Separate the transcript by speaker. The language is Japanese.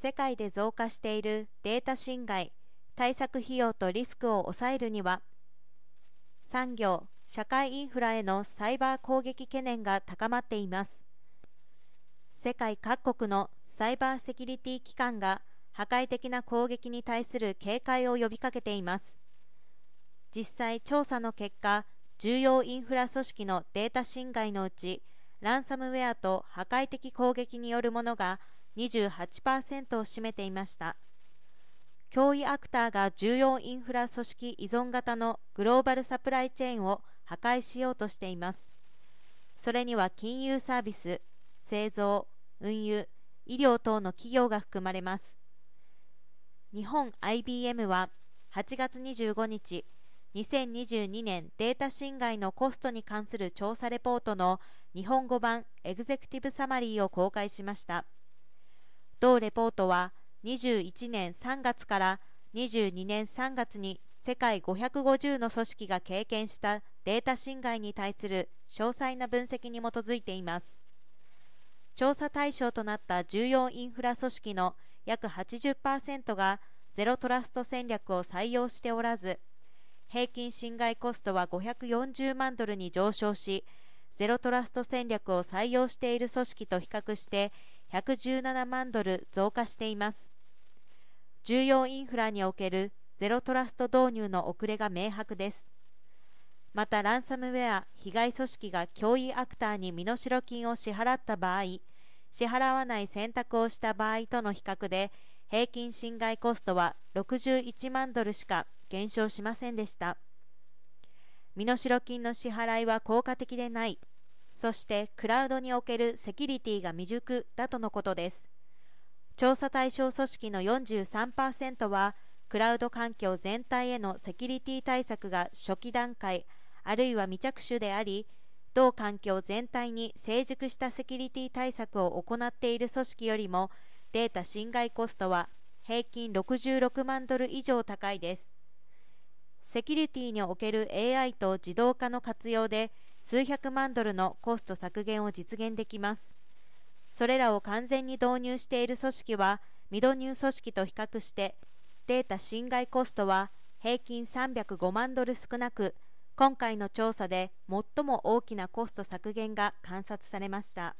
Speaker 1: 世界で増加しているデータ侵害対策費用とリスクを抑えるには産業社会インフラへのサイバー攻撃懸念が高まっています。世界各国のサイバーセキュリティ機関が破壊的な攻撃に対する警戒を呼びかけています。実際調査の結果重要インフラ組織のデータ侵害のうちランサムウェアと破壊的攻撃によるものが28%を占めていました。脅威アクターが重要インフラ組織依存型のグローバルサプライチェーンを破壊しようとしています。それには金融サービス製造運輸医療等の企業が含まれます。日本 IBM は8月25日2022年データ侵害のコストに関する調査レポートの日本語版エグゼクティブサマリーを公開しました。同レポートは21年3月から22年3月に世界550の組織が経験したデータ侵害に対する詳細な分析に基づいています。調査対象となった重要インフラ組織の約80%がゼロトラスト戦略を採用しておらず平均侵害コストは540万ドルに上昇しゼロトラスト戦略を採用している組織と比較して117万ドル増加しています。重要インフラにおけるゼロトラスト導入の遅れが明白です。またランサムウェア被害組織が脅威アクターに身代金を支払った場合支払わない選択をした場合との比較で平均侵害コストは61万ドルしか減少しませんでした。身代金の支払いは効果的でない。そしてクラウドにおけるセキュリティが未熟だとのことです。調査対象組織の43%はクラウド環境全体へのセキュリティ対策が初期段階あるいは未着手であり同環境全体に成熟したセキュリティ対策を行っている組織よりもデータ侵害コストは平均66万ドル以上高いです。セキュリティにおける AI と自動化の活用で数百万ドルのコスト削減を実現できますそれらを完全に導入している組織は未導入組織と比較してデータ侵害コストは平均305万ドル少なく今回の調査で最も大きなコスト削減が観察されました。